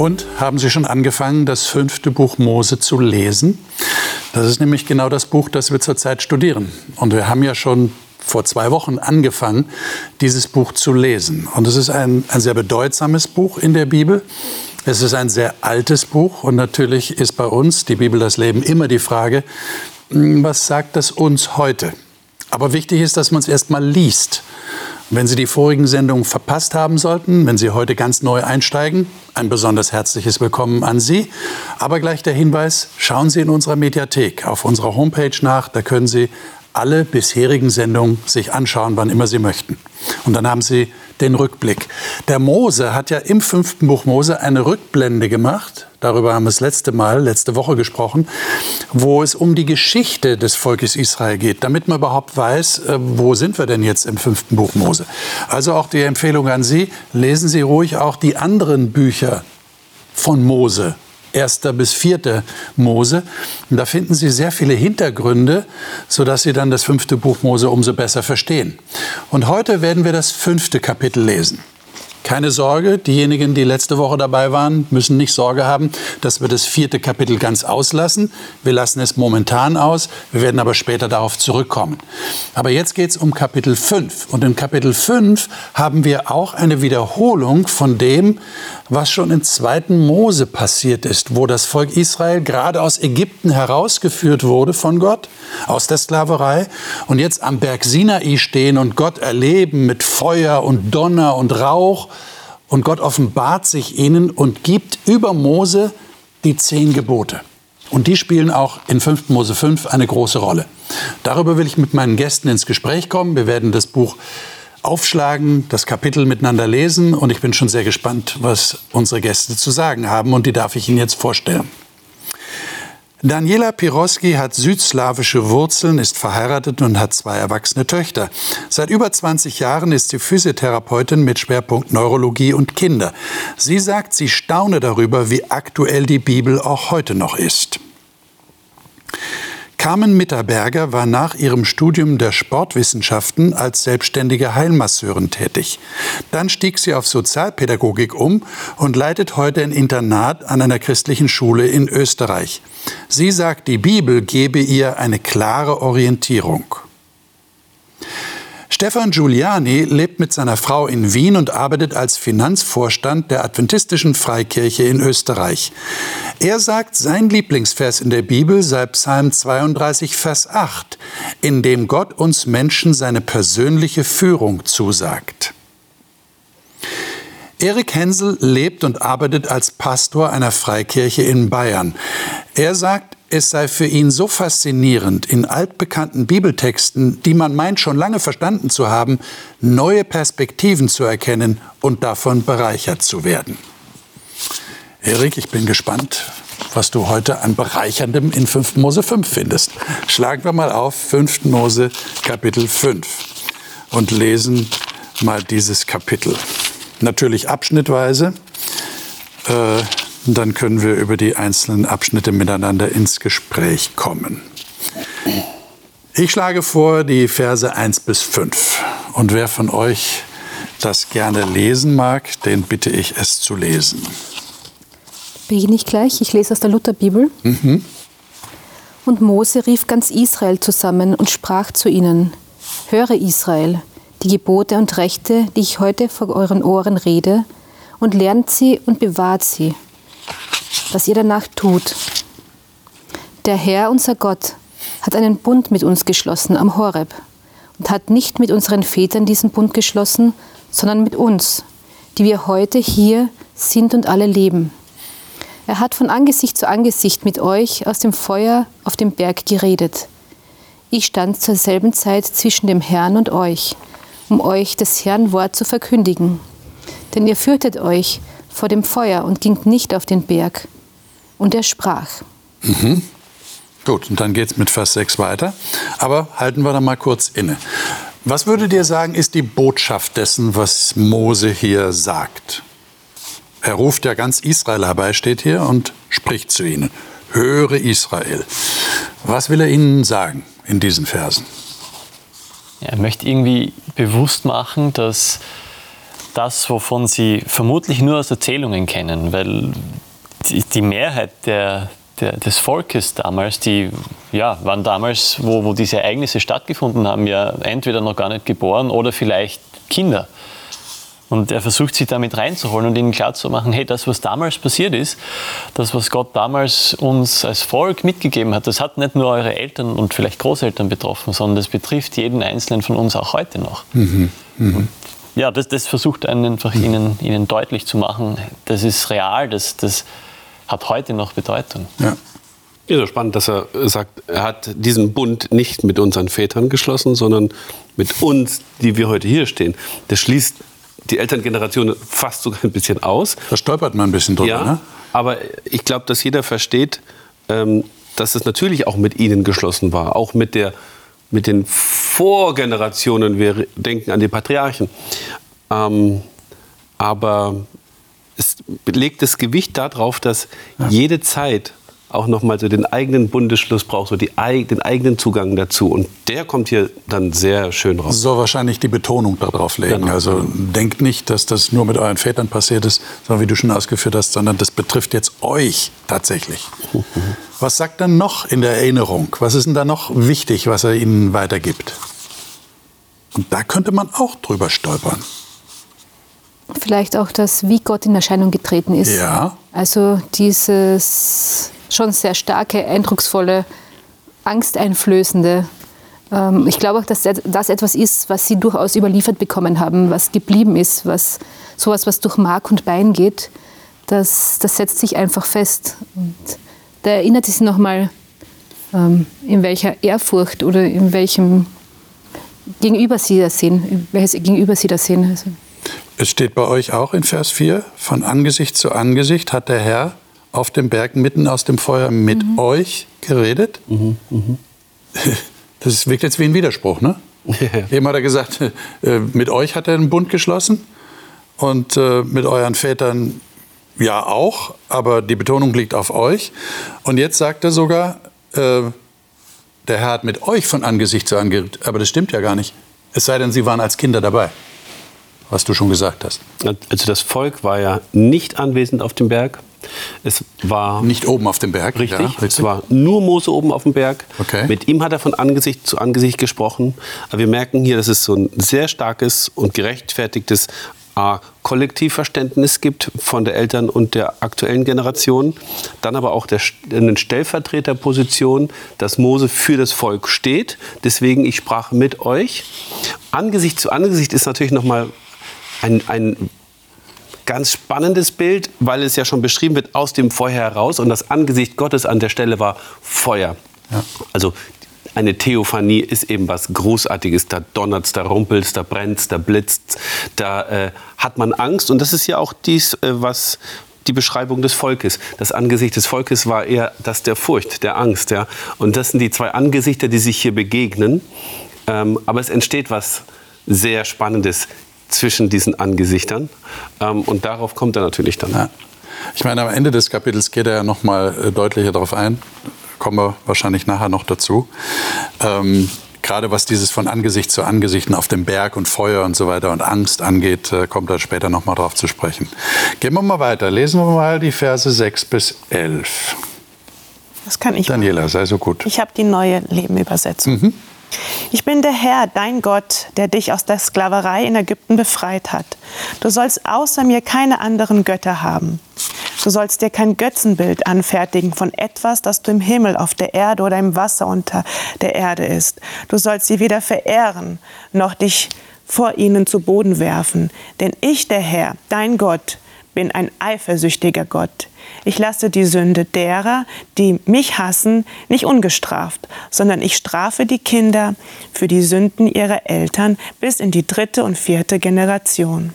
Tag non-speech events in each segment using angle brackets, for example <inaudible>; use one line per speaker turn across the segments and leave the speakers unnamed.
Und haben Sie schon angefangen, das fünfte Buch Mose zu lesen? Das ist nämlich genau das Buch, das wir zurzeit studieren. Und wir haben ja schon vor zwei Wochen angefangen, dieses Buch zu lesen. Und es ist ein, ein sehr bedeutsames Buch in der Bibel. Es ist ein sehr altes Buch und natürlich ist bei uns, die Bibel das Leben, immer die Frage, hm, was sagt das uns heute? Aber wichtig ist, dass man es erst mal liest. Wenn Sie die vorigen Sendungen verpasst haben sollten, wenn Sie heute ganz neu einsteigen, ein besonders herzliches Willkommen an Sie. Aber gleich der Hinweis, schauen Sie in unserer Mediathek auf unserer Homepage nach, da können Sie alle bisherigen Sendungen sich anschauen, wann immer Sie möchten. Und dann haben Sie den Rückblick. Der Mose hat ja im fünften Buch Mose eine Rückblende gemacht. Darüber haben wir das letzte Mal, letzte Woche gesprochen, wo es um die Geschichte des Volkes Israel geht, damit man überhaupt weiß, äh, wo sind wir denn jetzt im fünften Buch Mose. Also auch die Empfehlung an Sie, lesen Sie ruhig auch die anderen Bücher von Mose, erster bis vierter Mose. Und da finden Sie sehr viele Hintergründe, sodass Sie dann das fünfte Buch Mose umso besser verstehen. Und heute werden wir das fünfte Kapitel lesen. Keine Sorge, diejenigen, die letzte Woche dabei waren, müssen nicht Sorge haben, dass wir das vierte Kapitel ganz auslassen. Wir lassen es momentan aus, wir werden aber später darauf zurückkommen. Aber jetzt geht es um Kapitel 5. Und in Kapitel 5 haben wir auch eine Wiederholung von dem, was schon im zweiten Mose passiert ist, wo das Volk Israel gerade aus Ägypten herausgeführt wurde von Gott, aus der Sklaverei, und jetzt am Berg Sinai stehen und Gott erleben mit Feuer und Donner und Rauch und Gott offenbart sich ihnen und gibt über Mose die zehn Gebote. Und die spielen auch in 5. Mose 5 eine große Rolle. Darüber will ich mit meinen Gästen ins Gespräch kommen. Wir werden das Buch aufschlagen, das Kapitel miteinander lesen und ich bin schon sehr gespannt, was unsere Gäste zu sagen haben und die darf ich Ihnen jetzt vorstellen. Daniela Piroski hat südslawische Wurzeln, ist verheiratet und hat zwei erwachsene Töchter. Seit über 20 Jahren ist sie Physiotherapeutin mit Schwerpunkt Neurologie und Kinder. Sie sagt, sie staune darüber, wie aktuell die Bibel auch heute noch ist. Carmen Mitterberger war nach ihrem Studium der Sportwissenschaften als selbstständige Heilmasseurin tätig. Dann stieg sie auf Sozialpädagogik um und leitet heute ein Internat an einer christlichen Schule in Österreich. Sie sagt, die Bibel gebe ihr eine klare Orientierung. Stefan Giuliani lebt mit seiner Frau in Wien und arbeitet als Finanzvorstand der Adventistischen Freikirche in Österreich. Er sagt, sein Lieblingsvers in der Bibel sei Psalm 32, Vers 8, in dem Gott uns Menschen seine persönliche Führung zusagt. Erik Hensel lebt und arbeitet als Pastor einer Freikirche in Bayern. Er sagt, es sei für ihn so faszinierend, in altbekannten Bibeltexten, die man meint schon lange verstanden zu haben, neue Perspektiven zu erkennen und davon bereichert zu werden. Erik, ich bin gespannt, was du heute an Bereicherndem in 5. Mose 5 findest. Schlagen wir mal auf 5. Mose Kapitel 5 und lesen mal dieses Kapitel. Natürlich abschnittweise. Äh, dann können wir über die einzelnen Abschnitte miteinander ins Gespräch kommen. Ich schlage vor die Verse 1 bis 5. Und wer von euch das gerne lesen mag, den bitte ich es zu lesen.
Beginne ich gleich. Ich lese aus der Lutherbibel. Mhm. Und Mose rief ganz Israel zusammen und sprach zu ihnen: Höre Israel, die Gebote und Rechte, die ich heute vor euren Ohren rede, und lernt sie und bewahrt sie was ihr danach tut. Der Herr, unser Gott, hat einen Bund mit uns geschlossen am Horeb und hat nicht mit unseren Vätern diesen Bund geschlossen, sondern mit uns, die wir heute hier sind und alle leben. Er hat von Angesicht zu Angesicht mit euch aus dem Feuer auf dem Berg geredet. Ich stand zur selben Zeit zwischen dem Herrn und euch, um euch das Herrn Wort zu verkündigen. Denn ihr fürchtet euch vor dem Feuer und ging nicht auf den Berg, und er sprach.
Mhm. Gut, und dann geht es mit Vers 6 weiter. Aber halten wir da mal kurz inne. Was würdet ihr sagen, ist die Botschaft dessen, was Mose hier sagt? Er ruft ja ganz Israel herbei, steht hier, und spricht zu ihnen. Höre Israel. Was will er ihnen sagen in diesen Versen?
Er möchte irgendwie bewusst machen, dass das, wovon sie vermutlich nur aus Erzählungen kennen, weil die, die Mehrheit der, der, des Volkes damals, die ja, waren damals, wo, wo diese Ereignisse stattgefunden haben, ja entweder noch gar nicht geboren oder vielleicht Kinder. Und er versucht sie damit reinzuholen und ihnen klarzumachen, hey, das, was damals passiert ist, das, was Gott damals uns als Volk mitgegeben hat, das hat nicht nur eure Eltern und vielleicht Großeltern betroffen, sondern das betrifft jeden Einzelnen von uns auch heute noch. Mhm. Mhm. Ja, das, das versucht einen einfach mhm. ihnen, ihnen deutlich zu machen, das ist real, das, das hat heute noch Bedeutung.
Ja. Ja, so spannend, dass er sagt, er hat diesen Bund nicht mit unseren Vätern geschlossen, sondern mit uns, die wir heute hier stehen. Das schließt die Elterngeneration fast sogar ein bisschen aus.
Da stolpert man ein bisschen drüber.
Ja, ne? aber ich glaube, dass jeder versteht, ähm, dass es natürlich auch mit ihnen geschlossen war, auch mit, der, mit den Vorgenerationen. Wir denken an die Patriarchen. Ähm, aber es legt das Gewicht darauf, dass jede Zeit auch nochmal so den eigenen Bundesschluss braucht, so die, den eigenen Zugang dazu. Und der kommt hier dann sehr schön raus.
So wahrscheinlich die Betonung darauf legen. Genau. Also denkt nicht, dass das nur mit euren Vätern passiert ist, sondern wie du schon ausgeführt hast, sondern das betrifft jetzt euch tatsächlich. <laughs> Was sagt er noch in der Erinnerung? Was ist denn da noch wichtig, was er ihnen weitergibt? Und da könnte man auch drüber stolpern.
Vielleicht auch das, wie Gott in Erscheinung getreten ist.
Ja.
Also dieses schon sehr starke, eindrucksvolle, angsteinflößende. Ähm, ich glaube auch, dass das etwas ist, was sie durchaus überliefert bekommen haben, was geblieben ist, was sowas, was durch Mark und Bein geht, das, das setzt sich einfach fest. Und da erinnert sie sich nochmal, ähm, in welcher Ehrfurcht oder in welchem Gegenüber sie das sehen, welches Gegenüber sie das sehen. Also.
Es steht bei euch auch in Vers 4, von Angesicht zu Angesicht hat der Herr auf dem Berg mitten aus dem Feuer mit mhm. euch geredet. Mhm, mh. <laughs> Das wirkt jetzt wie ein Widerspruch, ne? Eben hat er gesagt, äh, mit euch hat er einen Bund geschlossen und äh, mit euren Vätern ja auch, aber die Betonung liegt auf euch. Und jetzt sagt er sogar, äh, der Herr hat mit euch von Angesicht zu Angesicht, aber das stimmt ja gar nicht. Es sei denn, sie waren als Kinder dabei, was du schon gesagt hast.
Also das Volk war ja nicht anwesend auf dem Berg. Es war
nicht oben auf dem Berg.
Richtig. Ja, richtig. Es war nur Mose oben auf dem Berg.
Okay.
Mit ihm hat er von Angesicht zu Angesicht gesprochen. Aber wir merken hier, dass es so ein sehr starkes und gerechtfertigtes A, Kollektivverständnis gibt von der Eltern- und der aktuellen Generation, dann aber auch der, eine Stellvertreterposition, dass Mose für das Volk steht. Deswegen, ich sprach mit euch. Angesicht zu Angesicht ist natürlich nochmal ein, ein ganz spannendes Bild, weil es ja schon beschrieben wird aus dem Feuer heraus und das Angesicht Gottes an der Stelle war Feuer. Ja. Also eine Theophanie ist eben was Großartiges. Da donnert es, da rumpelt es, da brennt es, da blitzt da äh, hat man Angst. Und das ist ja auch dies, äh, was die Beschreibung des Volkes. Das Angesicht des Volkes war eher das der Furcht, der Angst. Ja? Und das sind die zwei Angesichter, die sich hier begegnen. Ähm, aber es entsteht was sehr Spannendes zwischen diesen Angesichtern. Ähm, und darauf kommt er natürlich dann. Ja.
Ich meine, am Ende des Kapitels geht er ja noch mal äh, deutlicher darauf ein. Kommen wir wahrscheinlich nachher noch dazu. Ähm, gerade was dieses von Angesicht zu Angesicht auf dem Berg und Feuer und so weiter und Angst angeht, äh, kommt er später noch mal drauf zu sprechen. Gehen wir mal weiter. Lesen wir mal die Verse 6 bis 11.
Das kann ich.
Daniela, sei so gut.
Ich habe die neue Lebenübersetzung. Mhm. Ich bin der Herr, dein Gott, der dich aus der Sklaverei in Ägypten befreit hat. Du sollst außer mir keine anderen Götter haben. Du sollst dir kein Götzenbild anfertigen von etwas, das du im Himmel, auf der Erde oder im Wasser unter der Erde ist. Du sollst sie weder verehren, noch dich vor ihnen zu Boden werfen. Denn ich, der Herr, dein Gott, bin ein eifersüchtiger Gott. Ich lasse die Sünde derer, die mich hassen, nicht ungestraft, sondern ich strafe die Kinder für die Sünden ihrer Eltern bis in die dritte und vierte Generation.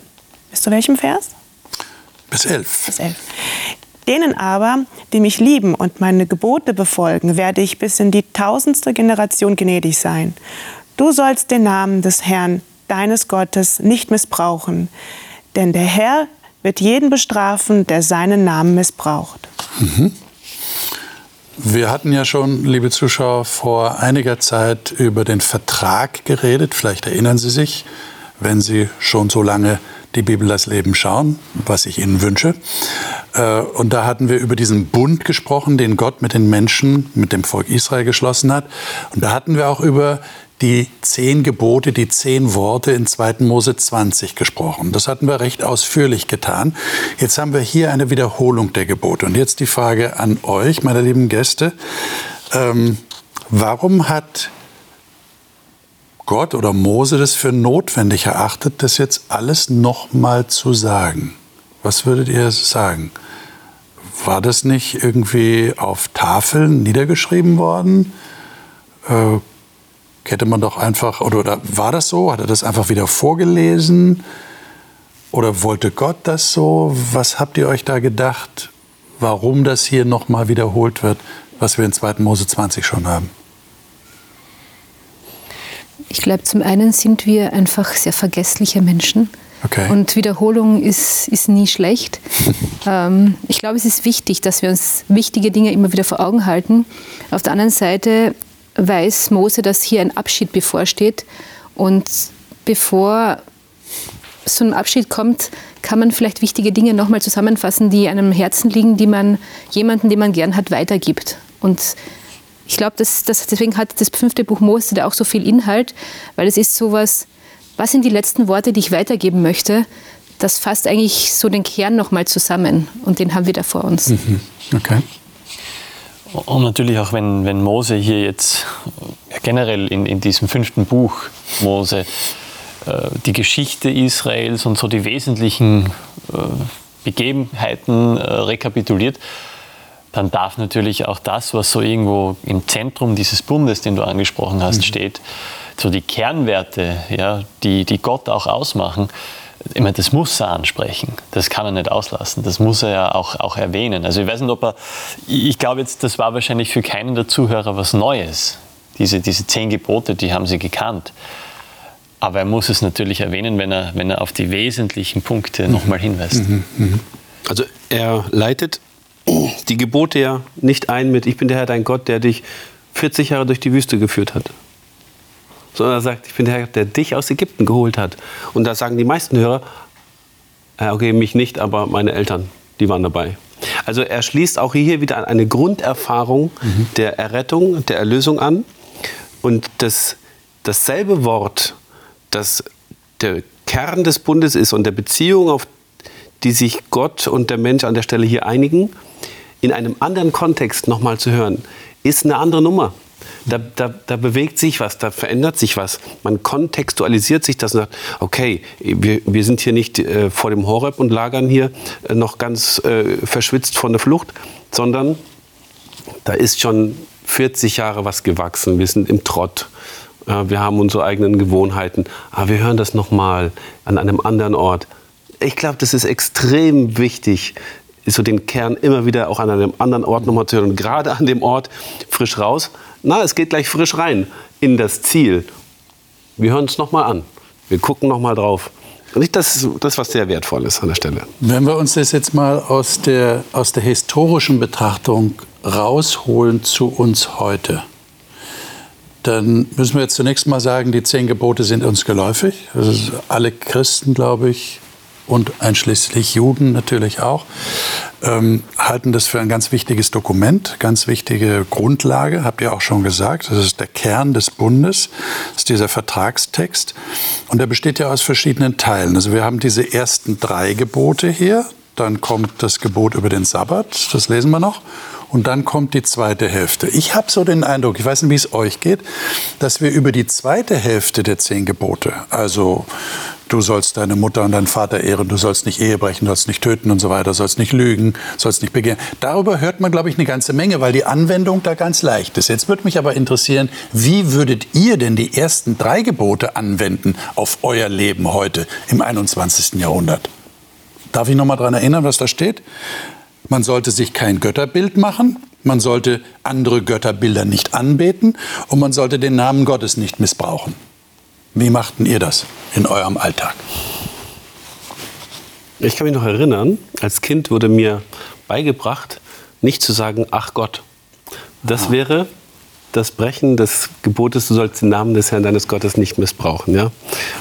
Bis zu welchem Vers?
Bis elf.
Bis elf. Denen aber, die mich lieben und meine Gebote befolgen, werde ich bis in die tausendste Generation gnädig sein. Du sollst den Namen des Herrn, deines Gottes, nicht missbrauchen. Denn der Herr wird jeden bestrafen, der seinen Namen missbraucht. Mhm.
Wir hatten ja schon, liebe Zuschauer, vor einiger Zeit über den Vertrag geredet. Vielleicht erinnern Sie sich, wenn Sie schon so lange die Bibel das Leben schauen, was ich Ihnen wünsche. Äh, und da hatten wir über diesen Bund gesprochen, den Gott mit den Menschen, mit dem Volk Israel geschlossen hat. Und da hatten wir auch über die zehn Gebote, die zehn Worte in 2. Mose 20 gesprochen. Das hatten wir recht ausführlich getan. Jetzt haben wir hier eine Wiederholung der Gebote. Und jetzt die Frage an euch, meine lieben Gäste. Ähm, warum hat Gott oder Mose das für notwendig erachtet, das jetzt alles nochmal zu sagen? Was würdet ihr sagen? War das nicht irgendwie auf Tafeln niedergeschrieben worden? Äh, hätte man doch einfach, oder, oder war das so? Hat er das einfach wieder vorgelesen? Oder wollte Gott das so? Was habt ihr euch da gedacht, warum das hier nochmal wiederholt wird, was wir in 2. Mose 20 schon haben?
Ich glaube, zum einen sind wir einfach sehr vergessliche Menschen. Okay. Und Wiederholung ist, ist nie schlecht. <laughs> ähm, ich glaube, es ist wichtig, dass wir uns wichtige Dinge immer wieder vor Augen halten. Auf der anderen Seite weiß Mose, dass hier ein Abschied bevorsteht. Und bevor so ein Abschied kommt, kann man vielleicht wichtige Dinge nochmal zusammenfassen, die einem Herzen liegen, die man jemanden, den man gern hat, weitergibt. Und ich glaube, dass, dass, deswegen hat das fünfte Buch Mose da auch so viel Inhalt, weil es ist sowas, was sind die letzten Worte, die ich weitergeben möchte? Das fasst eigentlich so den Kern nochmal zusammen und den haben wir da vor uns. Mhm.
Okay.
Und natürlich auch, wenn, wenn Mose hier jetzt generell in, in diesem fünften Buch Mose äh, die Geschichte Israels und so die wesentlichen äh, Begebenheiten äh, rekapituliert, dann darf natürlich auch das, was so irgendwo im Zentrum dieses Bundes, den du angesprochen hast, mhm. steht, so die Kernwerte, ja, die, die Gott auch ausmachen, ich meine, das muss er ansprechen. Das kann er nicht auslassen. Das muss er ja auch, auch erwähnen. Also ich weiß nicht, ob er, ich glaube jetzt, das war wahrscheinlich für keinen der Zuhörer was Neues. Diese, diese zehn Gebote, die haben sie gekannt. Aber er muss es natürlich erwähnen, wenn er, wenn er auf die wesentlichen Punkte mhm. nochmal hinweist. Mhm,
mhm. Also er leitet die Gebote ja nicht ein mit, ich bin der Herr dein Gott, der dich 40 Jahre durch die Wüste geführt hat sondern er sagt, ich bin der Herr, der dich aus Ägypten geholt hat. Und da sagen die meisten Hörer, okay, mich nicht, aber meine Eltern, die waren dabei. Also er schließt auch hier wieder an eine Grunderfahrung mhm. der Errettung, der Erlösung an. Und das, dasselbe Wort, das der Kern des Bundes ist und der Beziehung, auf die sich Gott und der Mensch an der Stelle hier einigen, in einem anderen Kontext nochmal zu hören, ist eine andere Nummer. Da, da, da, bewegt sich was, da verändert sich was. Man kontextualisiert sich das und sagt, okay, wir, wir sind hier nicht äh, vor dem Horeb und lagern hier äh, noch ganz äh, verschwitzt von der Flucht, sondern da ist schon 40 Jahre was gewachsen. Wir sind im Trott. wir haben unsere eigenen Gewohnheiten. Aber wir hören das nochmal an einem anderen Ort. Ich glaube, das ist extrem wichtig, so den Kern immer wieder auch an einem anderen Ort nochmal zu hören. Und gerade an dem Ort frisch raus, na, es geht gleich frisch rein in das Ziel. Wir hören es nochmal an. Wir gucken nochmal drauf. Und das ist das, was sehr wertvoll ist an der Stelle.
Wenn wir uns das jetzt mal aus der, aus der historischen Betrachtung rausholen zu uns heute, dann müssen wir jetzt zunächst mal sagen, die zehn Gebote sind uns geläufig. Also alle Christen, glaube ich, und einschließlich Juden natürlich auch, ähm, halten das für ein ganz wichtiges Dokument, ganz wichtige Grundlage, habt ihr auch schon gesagt. Das ist der Kern des Bundes, ist dieser Vertragstext. Und der besteht ja aus verschiedenen Teilen. Also wir haben diese ersten drei Gebote hier, dann kommt das Gebot über den Sabbat, das lesen wir noch. Und dann kommt die zweite Hälfte. Ich habe so den Eindruck, ich weiß nicht, wie es euch geht, dass wir über die zweite Hälfte der zehn Gebote, also du sollst deine Mutter und deinen Vater ehren, du sollst nicht Ehe brechen, du sollst nicht töten und so weiter, sollst nicht lügen, sollst nicht begehren. Darüber hört man, glaube ich, eine ganze Menge, weil die Anwendung da ganz leicht ist. Jetzt würde mich aber interessieren, wie würdet ihr denn die ersten drei Gebote anwenden auf euer Leben heute im 21. Jahrhundert? Darf ich noch mal daran erinnern, was da steht? Man sollte sich kein Götterbild machen, man sollte andere Götterbilder nicht anbeten und man sollte den Namen Gottes nicht missbrauchen. Wie machten ihr das in eurem Alltag?
Ich kann mich noch erinnern, als Kind wurde mir beigebracht, nicht zu sagen, ach Gott. Das ah. wäre das Brechen des Gebotes, du sollst den Namen des Herrn deines Gottes nicht missbrauchen. Ja?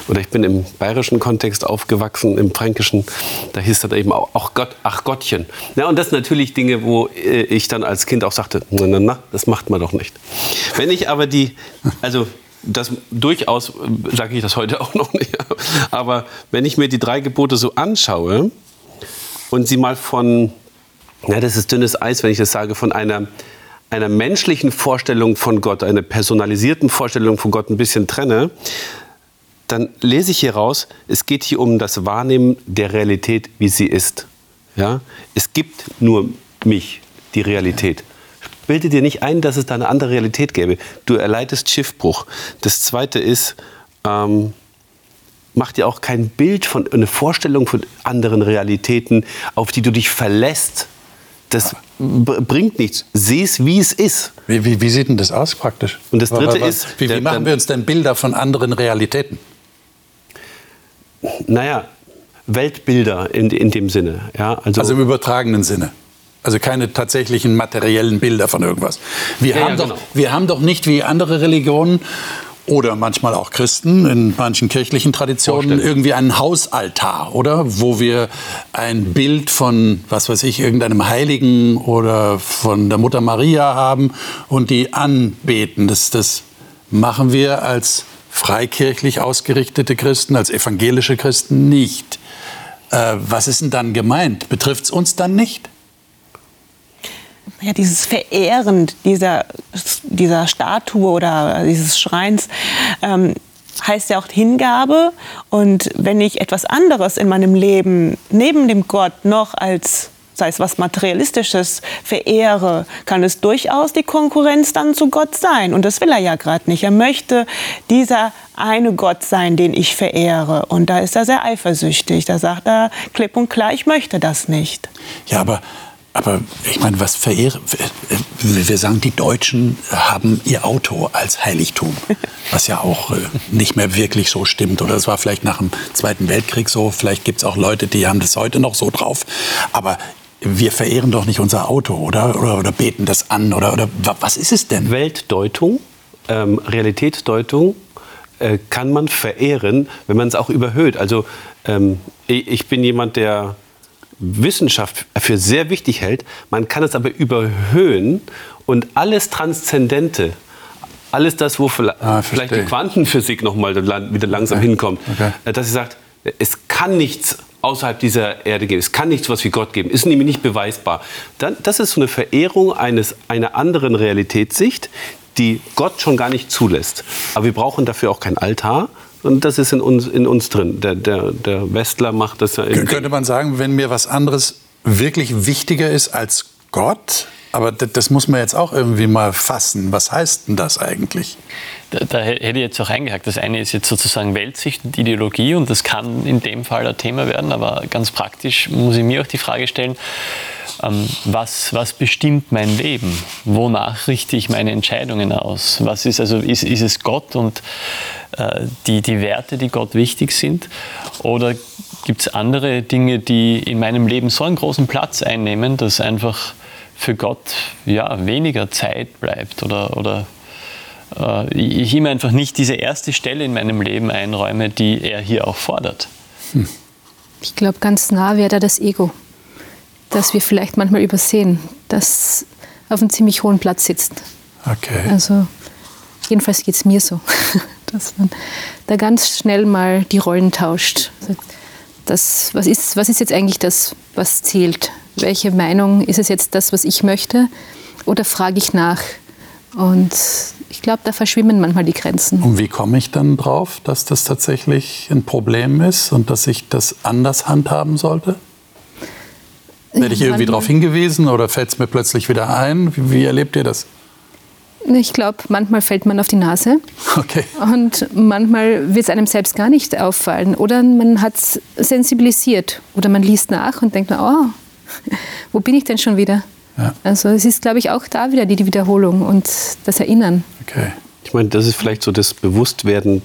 Oder ich bin im bayerischen Kontext aufgewachsen, im fränkischen, da hieß das eben auch, auch Gott, ach Gottchen. Ja, und das sind natürlich Dinge, wo äh, ich dann als Kind auch sagte, na, na, na, das macht man doch nicht. Wenn ich aber die, also das durchaus sage ich das heute auch noch nicht, <laughs> aber wenn ich mir die drei Gebote so anschaue und sie mal von, ja, das ist dünnes Eis, wenn ich das sage, von einer einer menschlichen Vorstellung von Gott, einer personalisierten Vorstellung von Gott ein bisschen trenne, dann lese ich hier raus, es geht hier um das Wahrnehmen der Realität, wie sie ist. Ja? Es gibt nur mich, die Realität. Bilde dir nicht ein, dass es da eine andere Realität gäbe. Du erleidest Schiffbruch. Das Zweite ist, ähm, mach dir auch kein Bild von, eine Vorstellung von anderen Realitäten, auf die du dich verlässt. Das bringt nichts. Sieh es, wie es ist.
Wie, wie, wie, sieht denn das aus praktisch?
Und das Dritte was, ist...
Wie, wie machen wir uns denn Bilder von anderen Realitäten?
Naja, Weltbilder in, in dem Sinne. Ja,
also, also im übertragenen Sinne. Also keine tatsächlichen materiellen Bilder von irgendwas. Wir, ja, haben, ja, doch, genau. wir haben doch nicht wie andere Religionen oder manchmal auch Christen in manchen kirchlichen Traditionen irgendwie einen Hausaltar, oder? Wo wir ein Bild von, was weiß ich, irgendeinem Heiligen oder von der Mutter Maria haben und die anbeten. Das, das machen wir als freikirchlich ausgerichtete Christen, als evangelische Christen nicht. Äh, was ist denn dann gemeint? Betrifft es uns dann nicht?
Ja, dieses Verehren dieser, dieser Statue oder dieses Schreins ähm, heißt ja auch Hingabe. Und wenn ich etwas anderes in meinem Leben neben dem Gott noch als sei es was Materialistisches, verehre, kann es durchaus die Konkurrenz dann zu Gott sein. Und das will er ja gerade nicht. Er möchte dieser eine Gott sein, den ich verehre. Und da ist er sehr eifersüchtig. Da sagt er klipp und klar, ich möchte das nicht.
Ja, aber aber ich meine, was verehre, wir sagen, die Deutschen haben ihr Auto als Heiligtum, <laughs> was ja auch äh, nicht mehr wirklich so stimmt. Oder es war vielleicht nach dem Zweiten Weltkrieg so, vielleicht gibt es auch Leute, die haben das heute noch so drauf. Aber wir verehren doch nicht unser Auto, oder? Oder, oder beten das an, oder, oder was ist es denn?
Weltdeutung, ähm, Realitätsdeutung äh, kann man verehren, wenn man es auch überhöht. Also ähm, ich bin jemand, der Wissenschaft für sehr wichtig hält. Man kann es aber überhöhen und alles Transzendente, alles das, wo ah, vielleicht die Quantenphysik noch mal wieder langsam okay. hinkommt, okay. Äh, dass sie sagt, es kann nichts außerhalb dieser Erde geben. Es kann nichts was wie Gott geben. Ist nämlich nicht beweisbar. Dann, das ist so eine Verehrung eines, einer anderen Realitätssicht, die Gott schon gar nicht zulässt. Aber wir brauchen dafür auch kein Altar, und das ist in uns, in uns drin. Der, der, der Westler macht das ja.
Könnte man sagen, wenn mir was anderes wirklich wichtiger ist als Gott, aber das muss man jetzt auch irgendwie mal fassen. Was heißt denn das eigentlich?
Da, da, hätte ich jetzt auch eingehakt. Das eine ist jetzt sozusagen Weltsicht und Ideologie und das kann in dem Fall ein Thema werden, aber ganz praktisch muss ich mir auch die Frage stellen, ähm, was, was bestimmt mein Leben? Wonach richte ich meine Entscheidungen aus? Was ist, also, ist, ist es Gott und die, die Werte, die Gott wichtig sind? Oder gibt es andere Dinge, die in meinem Leben so einen großen Platz einnehmen, dass einfach für Gott ja, weniger Zeit bleibt oder, oder äh, ich ihm einfach nicht diese erste Stelle in meinem Leben einräume, die er hier auch fordert? Hm.
Ich glaube, ganz nah wäre da das Ego das wir vielleicht manchmal übersehen, das auf einem ziemlich hohen Platz sitzt.
Okay.
Also jedenfalls geht es mir so, <laughs> dass man da ganz schnell mal die Rollen tauscht. Das, was, ist, was ist jetzt eigentlich das, was zählt? Welche Meinung ist es jetzt das, was ich möchte? Oder frage ich nach? Und ich glaube, da verschwimmen manchmal die Grenzen.
Und wie komme ich dann drauf, dass das tatsächlich ein Problem ist und dass ich das anders handhaben sollte? Werde ich irgendwie darauf hingewiesen oder fällt es mir plötzlich wieder ein? Wie, wie erlebt ihr das?
Ich glaube, manchmal fällt man auf die Nase.
Okay.
Und manchmal wird es einem selbst gar nicht auffallen. Oder man hat es sensibilisiert. Oder man liest nach und denkt, oh, <laughs> wo bin ich denn schon wieder? Ja. Also es ist, glaube ich, auch da wieder die Wiederholung und das Erinnern.
Okay.
Ich meine, das ist vielleicht so das Bewusstwerden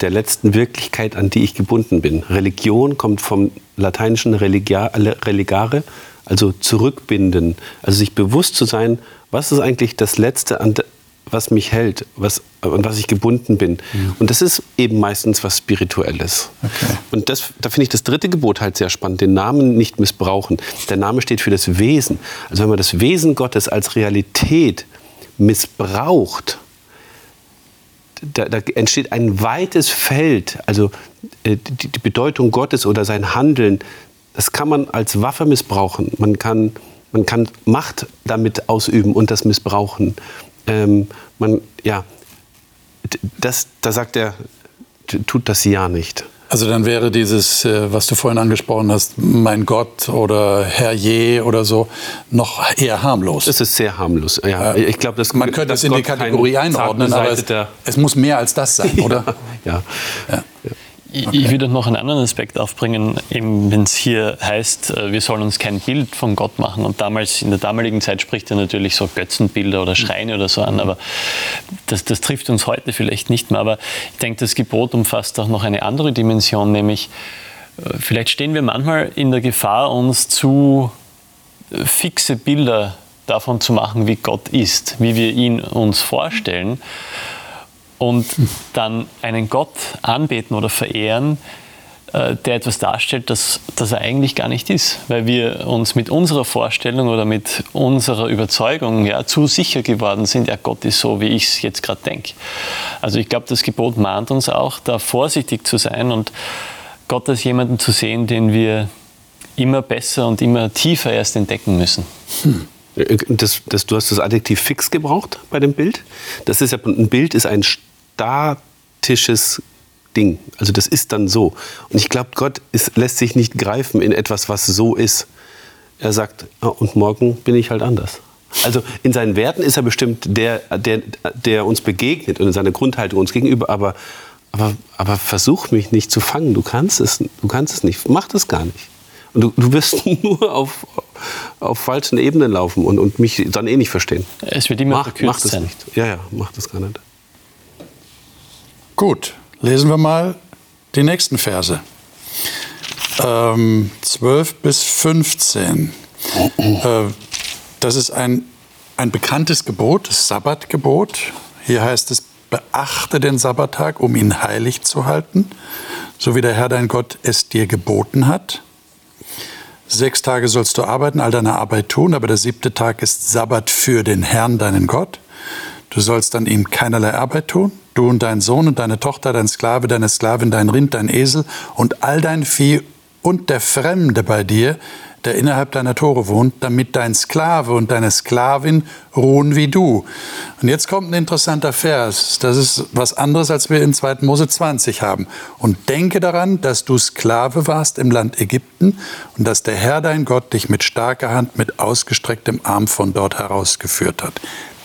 der letzten Wirklichkeit, an die ich gebunden bin. Religion kommt vom lateinischen religare, also zurückbinden. Also sich bewusst zu sein, was ist eigentlich das Letzte, was mich hält, was, an was ich gebunden bin. Mhm. Und das ist eben meistens was Spirituelles. Okay. Und das, da finde ich das dritte Gebot halt sehr spannend, den Namen nicht missbrauchen. Der Name steht für das Wesen. Also wenn man das Wesen Gottes als Realität missbraucht, da, da, entsteht ein weites Feld, also äh, die, die, Bedeutung Gottes oder sein Handeln, das kann man als Waffe missbrauchen. Man kann, man kann Macht damit ausüben und das missbrauchen. Ähm, man, ja, das, da sagt er, tut das ja nicht.
Also dann wäre dieses, äh, was du vorhin angesprochen hast, mein Gott oder Herr Je oder so, noch eher harmlos.
Es ist sehr harmlos. Ja,
ich glaube, das man könnte das in die Kategorie einordnen, aber es, es, muss mehr als das sein, <laughs> oder?
ja. ja.
Okay. ich würde noch einen anderen Aspekt aufbringen, wenn es hier heißt, äh, wir sollen uns kein Bild von Gott machen. Und damals, in der damaligen Zeit spricht er natürlich so Götzenbilder oder Schreine oder so an, aber das, das trifft uns heute vielleicht nicht mehr. Aber ich denke, das Gebot umfasst auch noch eine andere Dimension, nämlich äh, vielleicht stehen wir manchmal in der Gefahr, uns zu äh, fixe Bilder davon zu machen, wie Gott ist, wie wir ihn uns vorstellen und dann einen Gott anbeten oder verehren, äh, der etwas darstellt, das, das er eigentlich gar nicht ist, weil wir uns mit unserer Vorstellung oder mit unserer Überzeugung ja, zu sicher geworden sind, ja, Gott ist so, wie ich es jetzt gerade denke. Also ich glaube, das Gebot mahnt uns auch, da vorsichtig zu sein und Gott als jemanden zu sehen, den wir immer besser und immer tiefer erst entdecken müssen. Hm.
Das, das, du hast das Adjektiv fix gebraucht bei dem Bild. Das ist ja, ein Bild ist ein statisches Ding. Also das ist dann so. Und ich glaube, Gott ist, lässt sich nicht greifen in etwas, was so ist. Er sagt, oh, und morgen bin ich halt anders. Also in seinen Werten ist er bestimmt der, der, der uns begegnet und in seiner Grundhaltung uns gegenüber, aber, aber, aber versuch mich nicht zu fangen. Du kannst es, du kannst es nicht. Mach das gar nicht. Und du, du wirst <laughs> nur auf, auf falschen Ebenen laufen und, und mich dann eh nicht verstehen.
Es wird immer
mach, mach das nicht. Ja, ja, mach das gar nicht.
Gut, lesen wir mal die nächsten Verse. Ähm, 12 bis 15. Äh, das ist ein, ein bekanntes Gebot, das Sabbatgebot. Hier heißt es, beachte den Sabbattag, um ihn heilig zu halten, so wie der Herr dein Gott es dir geboten hat. Sechs Tage sollst du arbeiten, all deine Arbeit tun, aber der siebte Tag ist Sabbat für den Herrn, deinen Gott. Du sollst an ihm keinerlei Arbeit tun, du und dein Sohn und deine Tochter, dein Sklave, deine Sklavin, dein Rind, dein Esel und all dein Vieh und der Fremde bei dir, der innerhalb deiner Tore wohnt, damit dein Sklave und deine Sklavin ruhen wie du. Und jetzt kommt ein interessanter Vers. Das ist was anderes, als wir in 2. Mose 20 haben. Und denke daran, dass du Sklave warst im Land Ägypten und dass der Herr dein Gott dich mit starker Hand, mit ausgestrecktem Arm von dort herausgeführt hat.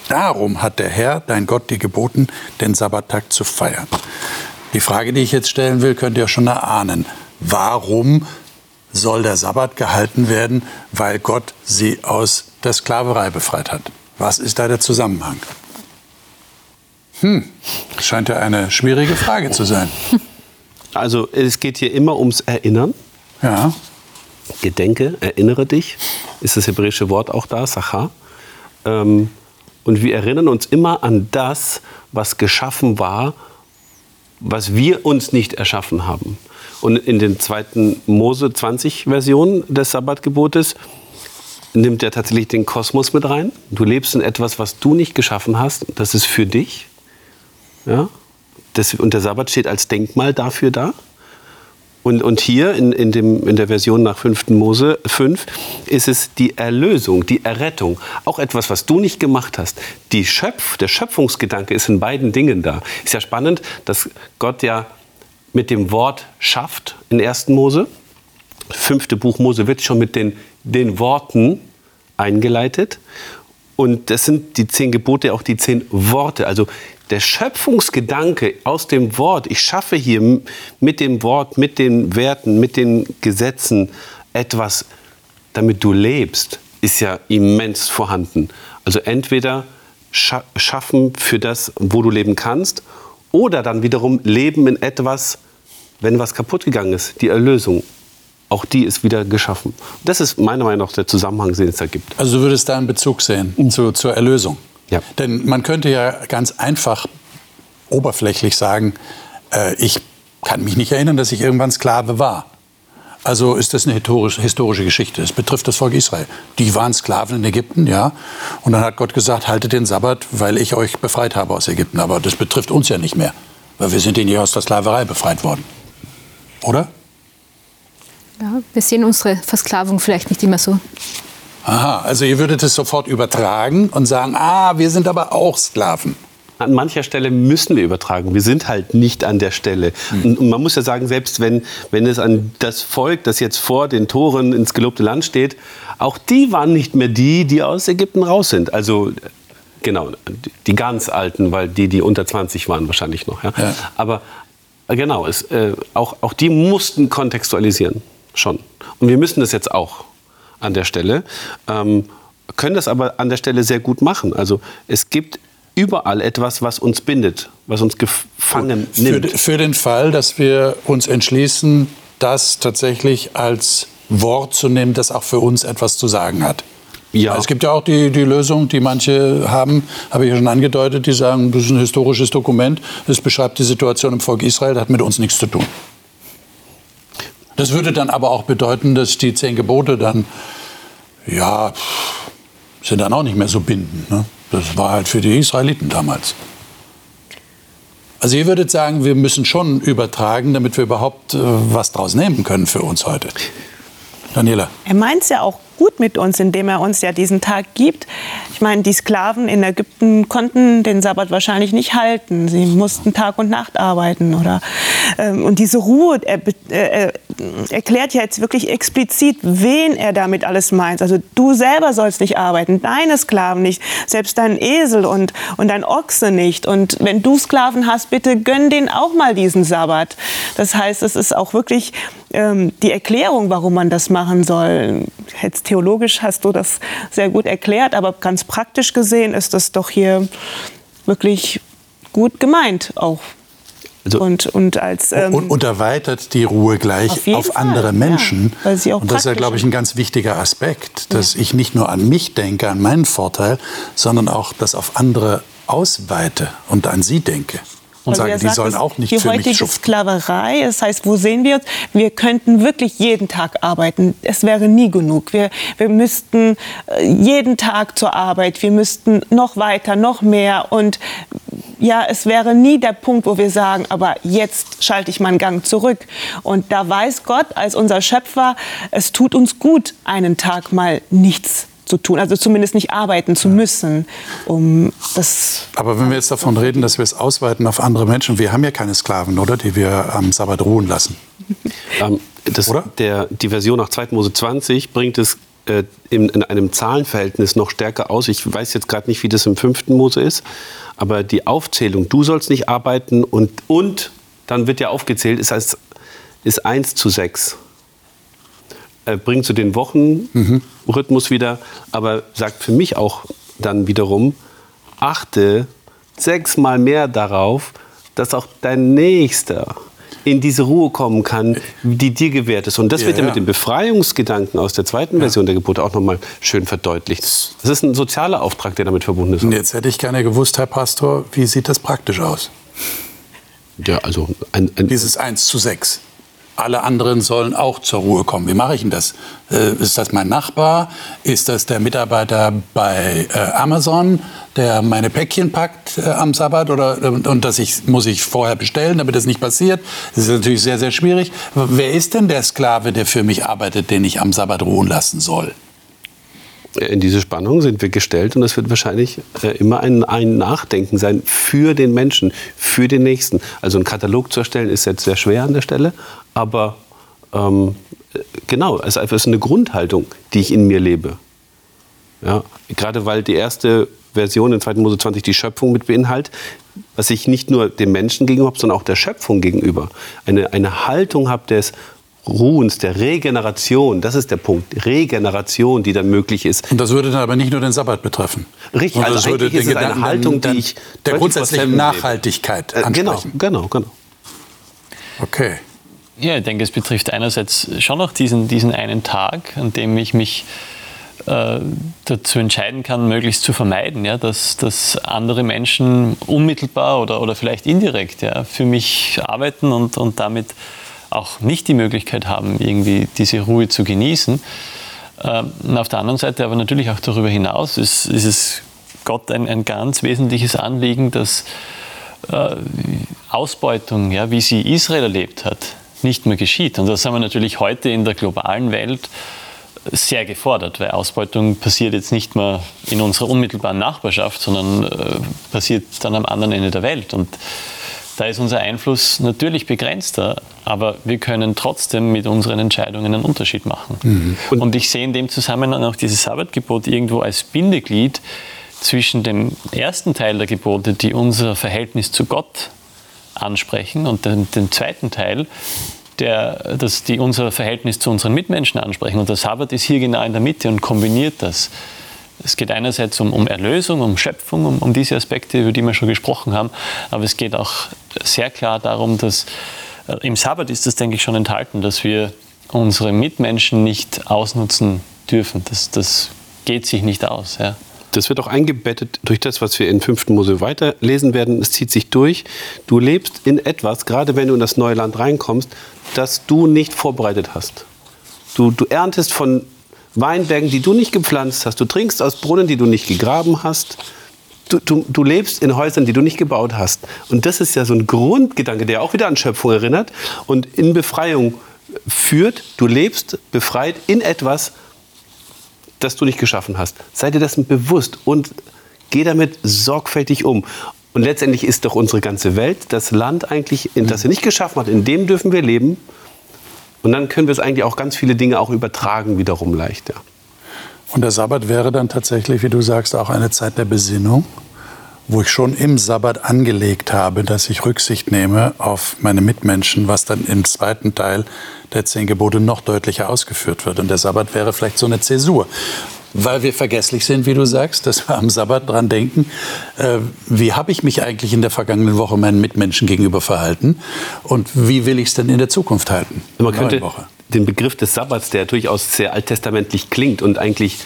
Darum hat der Herr, dein Gott, dir geboten, den Sabbattag zu feiern. Die Frage, die ich jetzt stellen will, könnt ihr schon erahnen. Warum soll der Sabbat gehalten werden? Weil Gott sie aus der Sklaverei befreit hat. Was ist da der Zusammenhang? Hm, scheint ja eine schwierige Frage zu sein.
Also es geht hier immer ums Erinnern.
Ja.
Gedenke, erinnere dich, ist das hebräische Wort auch da, Sacha. Ähm, und wir erinnern uns immer an das, was geschaffen war, was wir uns nicht erschaffen haben. Und in den zweiten Mose 20 Versionen des Sabbatgebotes nimmt er tatsächlich den Kosmos mit rein. Du lebst in etwas, was du nicht geschaffen hast. Das ist für dich. Ja? Das, und der Sabbat steht als Denkmal dafür da. Und, und hier in, in, dem, in der Version nach 5. Mose 5 ist es die Erlösung, die Errettung. Auch etwas, was du nicht gemacht hast. Die Schöpf, der Schöpfungsgedanke ist in beiden Dingen da. Ist ja spannend, dass Gott ja mit dem Wort schafft in 1. Mose. Fünfte Buch Mose wird schon mit den, den Worten eingeleitet. Und das sind die zehn Gebote, auch die zehn Worte. Also der Schöpfungsgedanke aus dem Wort, ich schaffe hier mit dem Wort, mit den Werten, mit den Gesetzen etwas, damit du lebst, ist ja immens vorhanden. Also entweder schaffen für das, wo du leben kannst, oder dann wiederum leben in etwas, wenn was kaputt gegangen ist, die Erlösung. Auch die ist wieder geschaffen. Das ist meiner Meinung nach der Zusammenhang, den es da gibt.
Also du würdest da einen Bezug sehen zu, zur Erlösung?
Ja.
Denn man könnte ja ganz einfach oberflächlich sagen, äh, ich kann mich nicht erinnern, dass ich irgendwann Sklave war. Also ist das eine historische, Geschichte. Es betrifft das Volk Israel. Die waren Sklaven in Ägypten, ja. Und dann hat Gott gesagt, haltet den Sabbat, weil ich euch befreit habe aus Ägypten. Aber das betrifft uns ja nicht mehr, weil wir sind ja aus der Sklaverei befreit worden. Oder?
Ja, wir sehen unsere Versklavung vielleicht nicht immer so.
Aha, also ihr würdet es sofort übertragen und sagen, ah, wir sind aber auch Sklaven.
An mancher Stelle müssen wir übertragen. Wir sind halt nicht an der Stelle. Und man muss ja sagen, selbst wenn, wenn es an das Volk, das jetzt vor den Toren ins gelobte Land steht, auch die waren nicht mehr die, die aus Ägypten raus sind. Also genau, die ganz Alten, weil die, die unter 20 waren, wahrscheinlich noch. Ja.
Ja.
Aber äh, genau, es, äh, auch, auch die mussten kontextualisieren. Schon. Und wir müssen das jetzt auch an der Stelle. Ähm, können das aber an der Stelle sehr gut machen. Also es gibt überall etwas, was uns bindet, was uns gefangen
Für,
nimmt.
für den Fall, dass wir uns entschließen, das tatsächlich als Wort zu nehmen, das auch für uns etwas zu sagen hat.
Ja.
Es gibt ja auch die, die Lösung, die manche haben, habe ich ja schon angedeutet, die sagen, das ist ein historisches Dokument, das beschreibt die Situation im Volk Israel, das hat mit uns nichts zu tun. Das würde dann aber auch bedeuten, dass die zehn Gebote dann, ja, sind dann auch nicht mehr so bindend. Ne? Das war halt für die Israeliten damals. Also ihr würdet sagen, wir müssen schon übertragen, damit wir überhaupt äh, was draus nehmen können für uns heute. Daniela.
Er meint es ja auch gut mit uns, indem er uns ja diesen Tag gibt. Ich meine, die Sklaven in Ägypten konnten den Sabbat wahrscheinlich nicht halten. Sie mussten Tag und Nacht arbeiten. Oder, ähm, und diese Ruhe, er, äh, er erklärt ja jetzt wirklich explizit, wen er damit alles meint. Also du selber sollst nicht arbeiten, deine Sklaven nicht, selbst dein Esel und, und dein Ochse nicht. Und wenn du Sklaven hast, bitte gönn denen auch mal diesen Sabbat. Das heißt, es ist auch wirklich ähm, die Erklärung, warum man das machen soll. Jetzt theologisch hast du das sehr gut erklärt, aber ganz praktisch gesehen ist das doch hier wirklich gut gemeint auch.
Also-
und, und als ähm,
und, und erweitert die Ruhe gleich
Auf
auf, andere
Fall,
Menschen.
ja, weil sie auch
und das ist ja, glaube ich, ein ganz wichtiger Aspekt, dass ich nicht nur an mich denke, an meinen Vorteil, sondern auch das auf andere ausweite und an sie denke. Und
Weil
sage,
er
die
sagt,
sollen auch nicht
die
für mich
heutige
schuften.
Sklaverei, das heißt, wo sehen wir uns? Wir könnten wirklich jeden Tag arbeiten. Es wäre nie genug. Wir, wir müssten äh, jeden Tag zur Arbeit. Wir müssten noch weiter, noch mehr. Und ja, es wäre nie der Punkt, wo wir sagen, aber jetzt schalte ich meinen Gang zurück. Und da weiß Gott als unser Schöpfer, es tut uns gut, einen Tag mal nichts zu tun, also zumindest nicht arbeiten zu müssen, um das
Aber wenn wir jetzt davon reden, dass wir es ausweiten auf andere Menschen, wir haben ja keine Sklaven, oder? Die wir am Sabbat ruhen lassen. <laughs>
Ähm, das,
Oder?
Der, die Version nach 2. Mose 20 bringt es äh, in, in einem Zahlenverhältnis noch stärker aus. Ich weiß jetzt gerade nicht, wie das im 5. Mose ist, aber die Aufzählung, du sollst nicht arbeiten und, und dann wird ja aufgezählt, ist, als, ist 1 zu 6. Äh, bringt so den Wochenrhythmus wieder, aber sagt für mich auch dann wiederum, achte sechsmal mehr darauf, dass auch dein Nächster in diese Ruhe kommen kann, die dir gewährt ist. Und das
Ja,
wird ja,
ja.
mit dem Befreiungsgedanken aus der zweiten Version der Gebote auch nochmal schön verdeutlicht. Das ist ein sozialer Auftrag, der damit verbunden ist.
Und jetzt hätte ich gerne gewusst, Herr Pastor, wie sieht das praktisch aus?
Ja, also ein, ein,
Dieses 1 zu 6. Alle anderen sollen auch zur Ruhe kommen. Wie mache ich denn das? Äh, ist das mein Nachbar? Ist das der Mitarbeiter bei äh, Amazon, der meine Päckchen packt äh, am Sabbat? Oder, und, das ich, muss ich vorher bestellen, damit das nicht passiert? Das ist natürlich sehr, sehr schwierig. Wer ist denn der Sklave, der für mich arbeitet, den ich am Sabbat ruhen lassen soll?
In diese Spannung sind wir gestellt und es wird wahrscheinlich äh, immer ein, ein Nachdenken sein für den Menschen, für den Nächsten. Also einen Katalog zu erstellen ist jetzt sehr schwer an der Stelle, aber ähm, äh, genau, es ist eine Grundhaltung, die ich in mir lebe. Ja, gerade weil die erste Version in 2. Mose 20 die Schöpfung mit beinhaltet, was ich nicht nur dem Menschen gegenüber sondern auch der Schöpfung gegenüber. Eine, eine Haltung habe des Ruhens, der Regeneration, das ist der Punkt, Regeneration, die dann möglich ist.
Und das würde dann aber nicht nur den Sabbat betreffen.
Richtig, also
das würde
eigentlich ist
den
es eine
Gedanken
Haltung, die ich
der
24/7
grundsätzlichen
lebe.
Nachhaltigkeit
Äh, Genau,
ansprechen.
genau, genau.
Okay.
Ja, ich denke, es betrifft einerseits schon auch diesen, diesen einen Tag, an dem ich mich äh, dazu entscheiden kann, möglichst zu vermeiden, ja, dass, dass andere Menschen unmittelbar oder, oder vielleicht indirekt ja, für mich arbeiten und, und damit auch nicht die Möglichkeit haben, irgendwie diese Ruhe zu genießen. Ähm, auf der anderen Seite aber natürlich auch darüber hinaus ist, ist es Gott ein, ein ganz wesentliches Anliegen, dass äh, Ausbeutung, ja, wie sie Israel erlebt hat, nicht mehr geschieht. Und das haben wir natürlich heute in der globalen Welt sehr gefordert, weil Ausbeutung passiert jetzt nicht mehr in unserer unmittelbaren Nachbarschaft, sondern äh, passiert dann am anderen Ende der Welt. Und da ist unser Einfluss natürlich begrenzter, aber wir können trotzdem mit unseren Entscheidungen einen Unterschied machen. Mhm. Und, Und, ich sehe in dem Zusammenhang auch dieses Sabbatgebot irgendwo als Bindeglied zwischen dem ersten Teil der Gebote, die unser Verhältnis zu Gott ansprechen, und dem, dem zweiten Teil, der, dass die unser Verhältnis zu unseren Mitmenschen ansprechen. Und der Sabbat ist hier genau in der Mitte und kombiniert das. Es geht einerseits um, um Erlösung, um Schöpfung, um, um, diese Aspekte, über die wir schon gesprochen haben, aber es geht auch sehr klar darum, dass äh, im Sabbat ist das, denke ich, schon enthalten, dass wir unsere Mitmenschen nicht ausnutzen dürfen. Das, das geht sich nicht aus. Ja.
Das wird auch eingebettet durch das, was wir in 5. Mose weiterlesen werden. Es zieht sich durch. Du lebst in etwas, gerade wenn du in das neue Land reinkommst, das du nicht vorbereitet hast. Du, du erntest von Weinbergen, die du nicht gepflanzt hast. Du trinkst aus Brunnen, die du nicht gegraben hast. Du, du, du, lebst in Häusern, die du nicht gebaut hast. Und das ist ja so ein Grundgedanke, der auch wieder an Schöpfung erinnert und in Befreiung führt. Du lebst befreit in etwas, das du nicht geschaffen hast. Sei dir dessen bewusst und geh damit sorgfältig um. Und letztendlich ist doch unsere ganze Welt, das Land eigentlich, das er nicht geschaffen hat, in dem dürfen wir leben. Und dann können wir es eigentlich auch ganz viele Dinge auch übertragen wiederum leichter.
Und der Sabbat wäre dann tatsächlich, wie du sagst, auch eine Zeit der Besinnung, wo ich schon im Sabbat angelegt habe, dass ich Rücksicht nehme auf meine Mitmenschen, was dann im zweiten Teil der zehn Gebote noch deutlicher ausgeführt wird. Und der Sabbat wäre vielleicht so eine Zäsur. Weil wir vergesslich sind, wie du sagst, dass wir am Sabbat dran denken, äh, wie habe ich mich eigentlich in der vergangenen Woche meinen Mitmenschen gegenüber verhalten und wie will ich es denn in der Zukunft halten?
Man könnte den Begriff des Sabbats, der durchaus sehr alttestamentlich klingt und eigentlich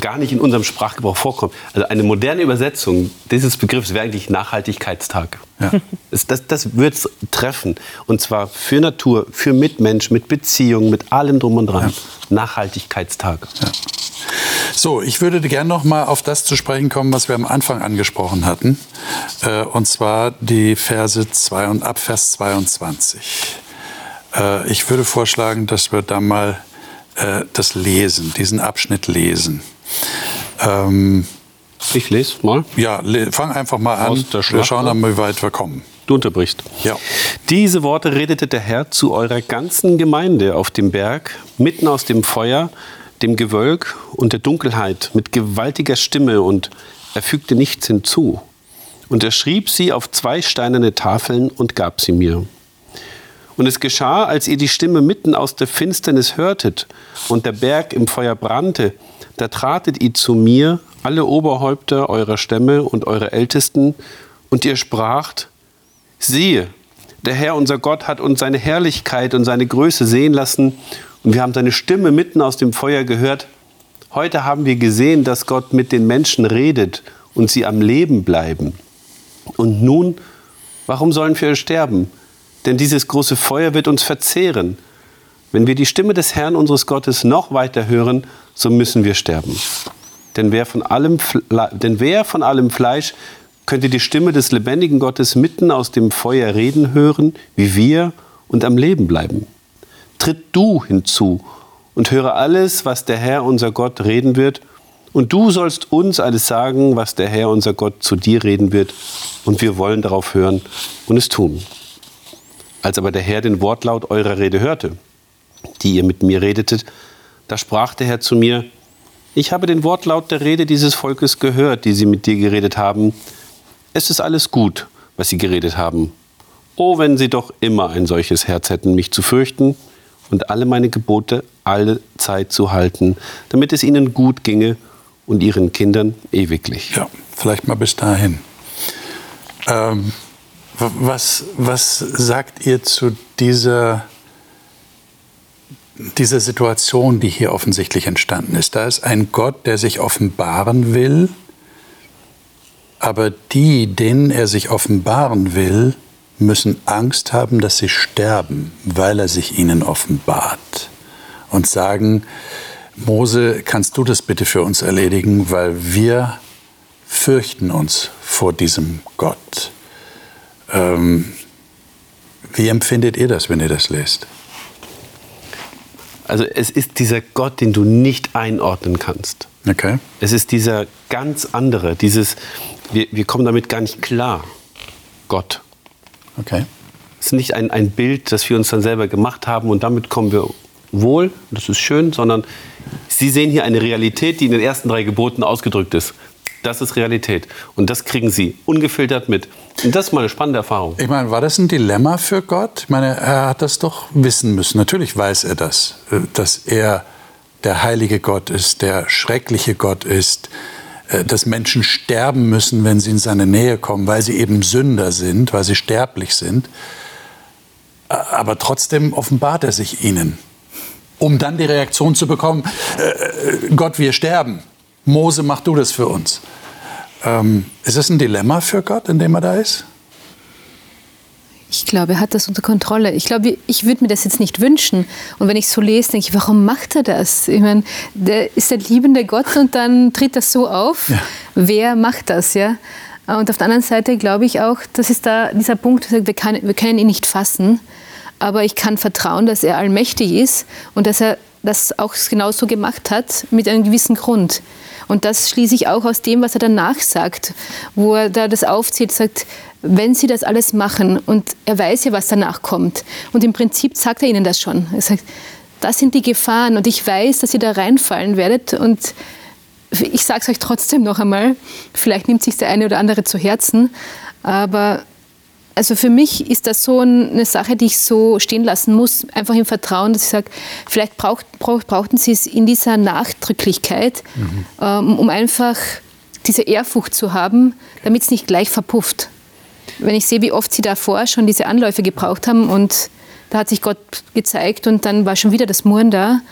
gar nicht in unserem Sprachgebrauch vorkommt. Also eine moderne Übersetzung dieses Begriffs wäre eigentlich Nachhaltigkeitstag. Ja. <laughs> Das, das wird es treffen. Und zwar für Natur, für Mitmensch, mit Beziehungen, mit allem drum und dran. Ja. Nachhaltigkeitstag. Ja.
So, ich würde gerne noch mal auf das zu sprechen kommen, was wir am Anfang angesprochen hatten. Äh, und zwar die Verse 2 und ab Vers 22. Äh, ich würde vorschlagen, dass wir da mal äh, das Lesen, diesen Abschnitt lesen.
Ähm, ich lese mal.
Ja, fang einfach mal an. Wir schauen dann mal, wie weit wir kommen.
Du unterbrichst.
Ja.
Diese Worte redete der Herr zu eurer ganzen Gemeinde auf dem Berg, mitten aus dem Feuer, dem Gewölk und der Dunkelheit, mit gewaltiger Stimme und er fügte nichts hinzu. Und er schrieb sie auf zwei steinerne Tafeln und gab sie mir. Und es geschah, als ihr die Stimme mitten aus der Finsternis hörtet und der Berg im Feuer brannte, da tratet ihr zu mir, alle Oberhäupter eurer Stämme und eure Ältesten, und ihr spracht, siehe, der Herr unser Gott hat uns seine Herrlichkeit und seine Größe sehen lassen, und wir haben seine Stimme mitten aus dem Feuer gehört. Heute haben wir gesehen, dass Gott mit den Menschen redet und sie am Leben bleiben. Und nun, warum sollen wir sterben? Denn dieses große Feuer wird uns verzehren. Wenn wir die Stimme des Herrn unseres Gottes noch weiter hören, so müssen wir sterben. Denn wer von allem, denn wer von allem Fleisch könnte die Stimme des lebendigen Gottes mitten aus dem Feuer reden hören, wie wir, und am Leben bleiben? Tritt du hinzu und höre alles, was der Herr unser Gott reden wird, und du sollst uns alles sagen, was der Herr unser Gott zu dir reden wird, und wir wollen darauf hören und es tun. Als aber der Herr den Wortlaut eurer Rede hörte, die ihr mit mir redetet, da sprach der Herr zu mir, ich habe den Wortlaut der Rede dieses Volkes gehört, die sie mit dir geredet haben. Es ist alles gut, was sie geredet haben. Oh, wenn sie doch immer ein solches Herz hätten, mich zu fürchten und alle meine Gebote alle Zeit zu halten, damit es ihnen gut ginge und ihren Kindern ewiglich.
Ja, vielleicht mal bis dahin. Ähm was, was sagt ihr zu dieser dieser Situation, die hier offensichtlich entstanden ist. Da ist ein Gott, der sich offenbaren will, aber die, denen er sich offenbaren will, müssen Angst haben, dass sie sterben, weil er sich ihnen offenbart. Und sagen, Mose, kannst du das bitte für uns erledigen, weil wir fürchten uns vor diesem Gott. Ähm, wie empfindet ihr das, wenn ihr das lest?
Also es ist dieser Gott, den du nicht einordnen kannst.
Okay.
Es ist dieser ganz andere, dieses, wir, wir kommen damit gar nicht klar, Gott.
Okay.
Es ist nicht ein, ein Bild, das wir uns dann selber gemacht haben und damit kommen wir wohl, das ist schön, sondern Sie sehen hier eine Realität, die in den ersten drei Geboten ausgedrückt ist. Das ist Realität. Und das kriegen Sie ungefiltert mit. Und das ist mal eine spannende Erfahrung.
Ich meine, war das ein Dilemma für Gott? Ich meine, er hat das doch wissen müssen. Natürlich weiß er das, äh, dass er der heilige Gott ist, der schreckliche Gott ist, äh, dass Menschen sterben müssen, wenn sie in seine Nähe kommen, weil sie eben Sünder sind, weil sie sterblich sind. Aber trotzdem offenbart er sich ihnen, um dann die Reaktion zu bekommen, äh, Gott, wir sterben. Mose, mach du das für uns. Ähm, ist es ein Dilemma für Gott, in dem er da ist?
Ich glaube, er hat das unter Kontrolle. Ich glaube, ich würde mir das jetzt nicht wünschen. Und wenn ich so lese, denke ich, warum macht er das? Ich meine, der ist der liebende Gott und dann tritt das so auf. Ja. Wer macht das, ja? Und auf der anderen Seite glaube ich auch, das ist da dieser Punkt, wir, kann, wir können ihn nicht fassen, aber ich kann vertrauen, dass er allmächtig ist und dass er das auch genauso gemacht hat, mit einem gewissen Grund. Und das schließe ich auch aus dem, was er danach sagt, wo er da das aufzieht, sagt, wenn sie das alles machen und er weiß ja, was danach kommt. Und im Prinzip sagt er ihnen das schon. Er sagt, das sind die Gefahren und ich weiß, dass ihr da reinfallen werdet und ich sage es euch trotzdem noch einmal, vielleicht nimmt sich der eine oder andere zu Herzen, aber also für mich ist das so eine Sache, die ich so stehen lassen muss, einfach im Vertrauen, dass ich sage, vielleicht braucht, brauch, brauchten Sie es in dieser Nachdrücklichkeit, mhm. ähm, um einfach diese Ehrfurcht zu haben, damit es nicht gleich verpufft. Wenn ich sehe, wie oft Sie davor schon diese Anläufe gebraucht haben und da hat sich Gott gezeigt und dann war schon wieder das Murren da,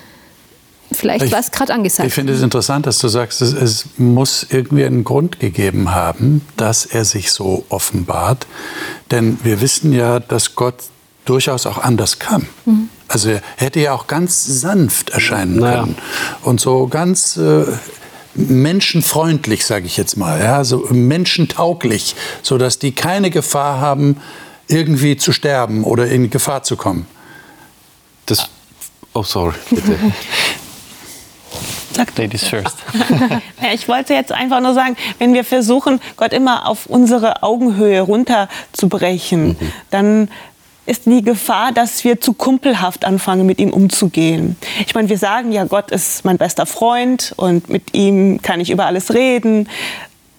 Vielleicht war es gerade angesagt.
Ich finde es interessant, dass du sagst, es, es, muss irgendwie einen Grund gegeben haben, dass er sich so offenbart. Denn wir wissen ja, dass Gott durchaus auch anders kann. Mhm. Also er hätte ja auch ganz sanft erscheinen naja. können und so ganz äh, menschenfreundlich, sage ich jetzt mal, ja, so menschentauglich, sodass die keine Gefahr haben, irgendwie zu sterben oder in Gefahr zu kommen.
Das Oh, sorry, bitte. <laughs>
Sag Ladies first. <laughs>
ja, ich wollte jetzt einfach nur sagen, wenn wir versuchen, Gott immer auf unsere Augenhöhe runterzubrechen, mhm. dann ist die Gefahr, dass wir zu kumpelhaft anfangen, mit ihm umzugehen. Ich meine, wir sagen ja, Gott ist mein bester Freund und mit ihm kann ich über alles reden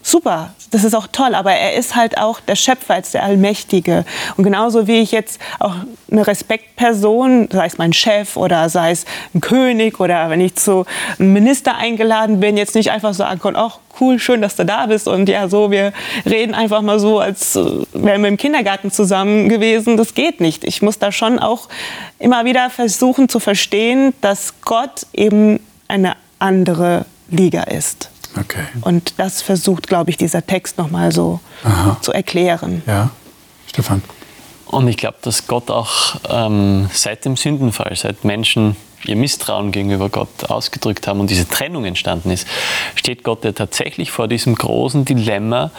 super, das ist auch toll, aber er ist halt auch der Schöpfer, als der Allmächtige. Und genauso wie ich jetzt auch eine Respektperson, sei es mein Chef oder sei es ein König oder wenn ich zu einem Minister eingeladen bin, jetzt nicht einfach sagen kann, ach cool, schön, dass du da bist und ja so, wir reden einfach mal so, als äh, wären wir im Kindergarten zusammen gewesen. Das geht nicht. Ich muss da schon auch immer wieder versuchen zu verstehen, dass Gott eben eine andere Liga ist.
Okay.
Und das versucht, glaube ich, dieser Text nochmal so Aha. zu erklären.
Ja, Stefan.
Und ich glaube, dass Gott auch ähm, seit dem Sündenfall, seit Menschen ihr Misstrauen gegenüber Gott ausgedrückt haben und diese Trennung entstanden ist, steht Gott ja tatsächlich vor diesem großen Dilemma,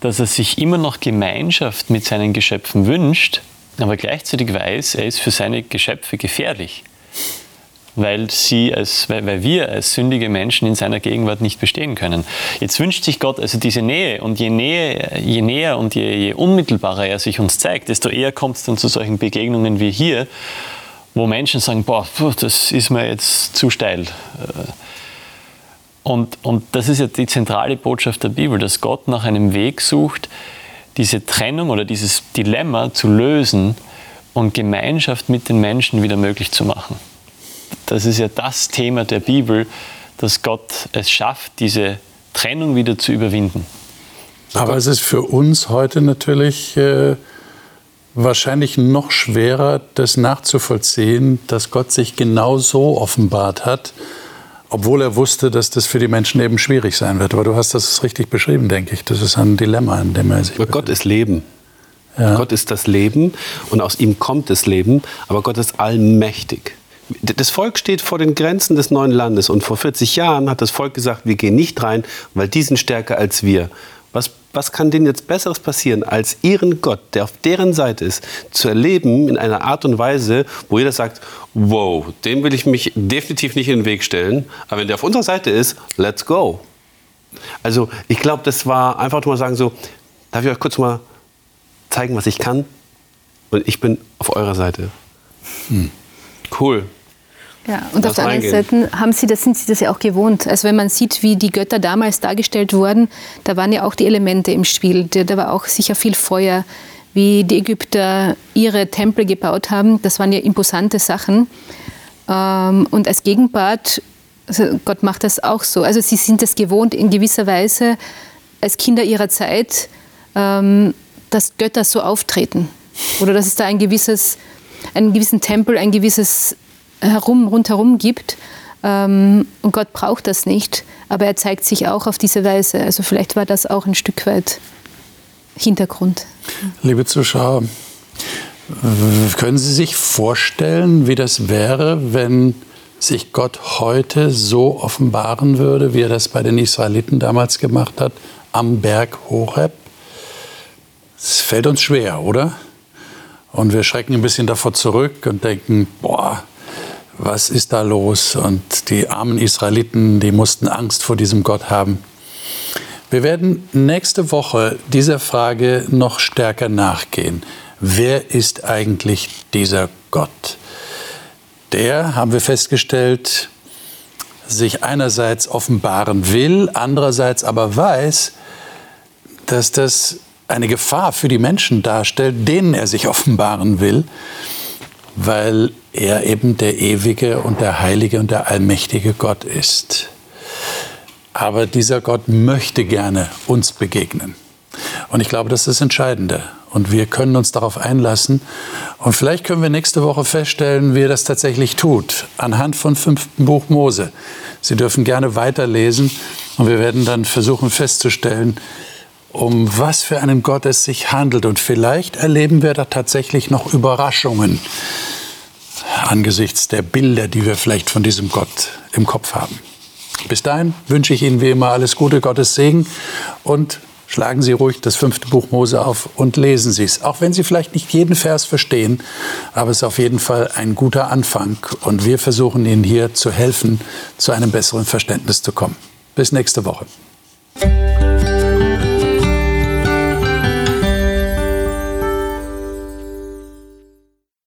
dass er sich immer noch Gemeinschaft mit seinen Geschöpfen wünscht, aber gleichzeitig weiß, er ist für seine Geschöpfe gefährlich weil, sie als, weil, weil wir als sündige Menschen in seiner Gegenwart nicht bestehen können. Jetzt wünscht sich Gott also diese Nähe und je, Nähe, je näher und je, je unmittelbarer er sich uns zeigt, desto eher kommt es dann zu solchen Begegnungen wie hier, wo Menschen sagen, boah, das ist mir jetzt zu steil. Und, und das ist ja die zentrale Botschaft der Bibel, dass Gott nach einem Weg sucht, diese Trennung oder dieses Dilemma zu lösen und Gemeinschaft mit den Menschen wieder möglich zu machen. Das ist ja das Thema der Bibel, dass Gott es schafft, diese Trennung wieder zu überwinden.
Aber es ist für uns heute natürlich äh, wahrscheinlich noch schwerer, das nachzuvollziehen, dass Gott sich genau so offenbart hat, obwohl er wusste, dass das für die Menschen eben schwierig sein wird. Aber du hast das richtig beschrieben, denke ich. Das ist ein Dilemma, in dem er sich
aber Gott ist Leben. Ja. Gott ist das Leben und aus ihm kommt das Leben, aber Gott ist allmächtig. Das Volk steht vor den Grenzen des neuen Landes und vor 40 Jahren hat das Volk gesagt, wir gehen nicht rein, weil die sind stärker als wir. Was, was kann denen jetzt Besseres passieren, als ihren Gott, der auf deren Seite ist, zu erleben in einer Art und Weise, wo jeder sagt, wow, dem will ich mich definitiv nicht in den Weg stellen, aber wenn der auf unserer Seite ist, let's go. Also ich glaube, das war einfach nur mal sagen so, darf ich euch kurz mal zeigen, was ich kann? Und ich bin auf eurer Seite. Hm. Cool.
Ja, und auf der anderen Seite haben sie das, sind sie das ja auch gewohnt. Also wenn man sieht, wie die Götter damals dargestellt wurden, da waren ja auch die Elemente im Spiel. Da war auch sicher viel Feuer, wie die Ägypter ihre Tempel gebaut haben. Das waren ja imposante Sachen. Ähm, und als Gegenpart, also Gott macht das auch so. Also sie sind das gewohnt in gewisser Weise als Kinder ihrer Zeit, ähm, dass Götter so auftreten. Oder dass es da ein gewisses, einen gewissen Tempel, ein gewisses herum, rundherum gibt. Ähm, und Gott braucht das nicht, aber er zeigt sich auch auf diese Weise. Also vielleicht war das auch ein Stück weit Hintergrund.
Liebe Zuschauer, können Sie sich vorstellen, wie das wäre, wenn sich Gott heute so offenbaren würde, wie er das bei den Israeliten damals gemacht hat, am Berg Horeb? Es fällt uns schwer, oder? Und wir schrecken ein bisschen davor zurück und denken, boah, was ist da los? Und die armen Israeliten, die mussten Angst vor diesem Gott haben. Wir werden nächste Woche dieser Frage noch stärker nachgehen. Wer ist eigentlich dieser Gott? Der, haben wir festgestellt, sich einerseits offenbaren will, andererseits aber weiß, dass das eine Gefahr für die Menschen darstellt, denen er sich offenbaren will, weil er eben der ewige und der heilige und der allmächtige Gott ist. Aber dieser Gott möchte gerne uns begegnen. Und ich glaube, das ist das Entscheidende. Und wir können uns darauf einlassen. Und vielleicht können wir nächste Woche feststellen, wie er das tatsächlich tut, anhand von fünften Buch Mose. Sie dürfen gerne weiterlesen und wir werden dann versuchen festzustellen, um was für einen Gott es sich handelt. Und vielleicht erleben wir da tatsächlich noch Überraschungen angesichts der Bilder, die wir vielleicht von diesem Gott im Kopf haben. Bis dahin wünsche ich Ihnen wie immer alles Gute, Gottes Segen und schlagen Sie ruhig das fünfte Buch Mose auf und lesen Sie es. Auch wenn Sie vielleicht nicht jeden Vers verstehen, aber es ist auf jeden Fall ein guter Anfang und wir versuchen Ihnen hier zu helfen, zu einem besseren Verständnis zu kommen. Bis nächste Woche.